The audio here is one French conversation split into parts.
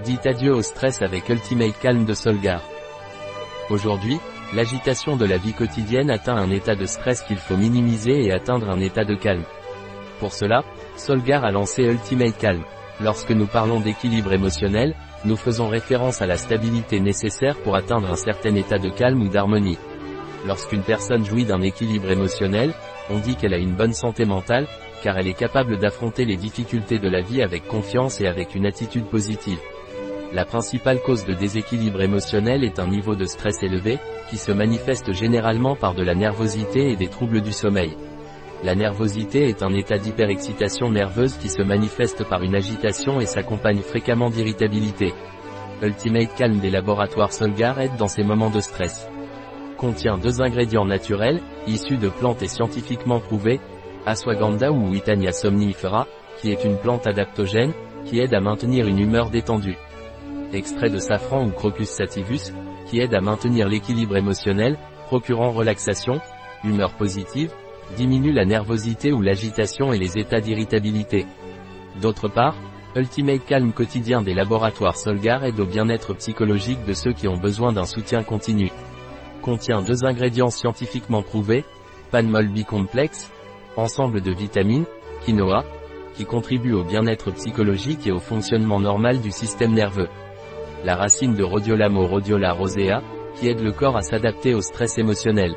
Dites adieu au stress avec Ultimate Calm de Solgar. Aujourd'hui, l'agitation de la vie quotidienne atteint un état de stress qu'il faut minimiser et atteindre un état de calme. Pour cela, Solgar a lancé Ultimate Calm. Lorsque nous parlons d'équilibre émotionnel, nous faisons référence à la stabilité nécessaire pour atteindre un certain état de calme ou d'harmonie. Lorsqu'une personne jouit d'un équilibre émotionnel, on dit qu'elle a une bonne santé mentale, car elle est capable d'affronter les difficultés de la vie avec confiance et avec une attitude positive. La principale cause de déséquilibre émotionnel est un niveau de stress élevé, qui se manifeste généralement par de la nervosité et des troubles du sommeil. La nervosité est un état d'hyperexcitation nerveuse qui se manifeste par une agitation et s'accompagne fréquemment d'irritabilité. Ultimate Calm des laboratoires Solgar aide dans ces moments de stress. Contient deux ingrédients naturels, issus de plantes et scientifiquement prouvés, Ashwagandha ou Witania somnifera, qui est une plante adaptogène, qui aide à maintenir une humeur détendue extrait de safran ou crocus sativus, qui aide à maintenir l'équilibre émotionnel, procurant relaxation, humeur positive, diminue la nervosité ou l'agitation et les états d'irritabilité. D'autre part, Ultimate Calm quotidien des laboratoires Solgar aide au bien-être psychologique de ceux qui ont besoin d'un soutien continu. Contient deux ingrédients scientifiquement prouvés, Panmol bicomplexe, ensemble de vitamines, quinoa, qui contribuent au bien-être psychologique et au fonctionnement normal du système nerveux la racine de Rhodiola Rhodiola rosea, qui aide le corps à s'adapter au stress émotionnel.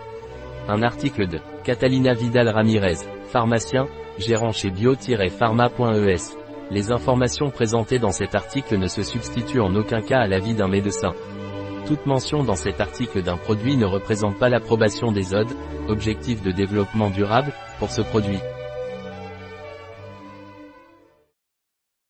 Un article de Catalina Vidal Ramirez, pharmacien, gérant chez bio-pharma.es. Les informations présentées dans cet article ne se substituent en aucun cas à l'avis d'un médecin. Toute mention dans cet article d'un produit ne représente pas l'approbation des ODE, objectifs de développement durable, pour ce produit.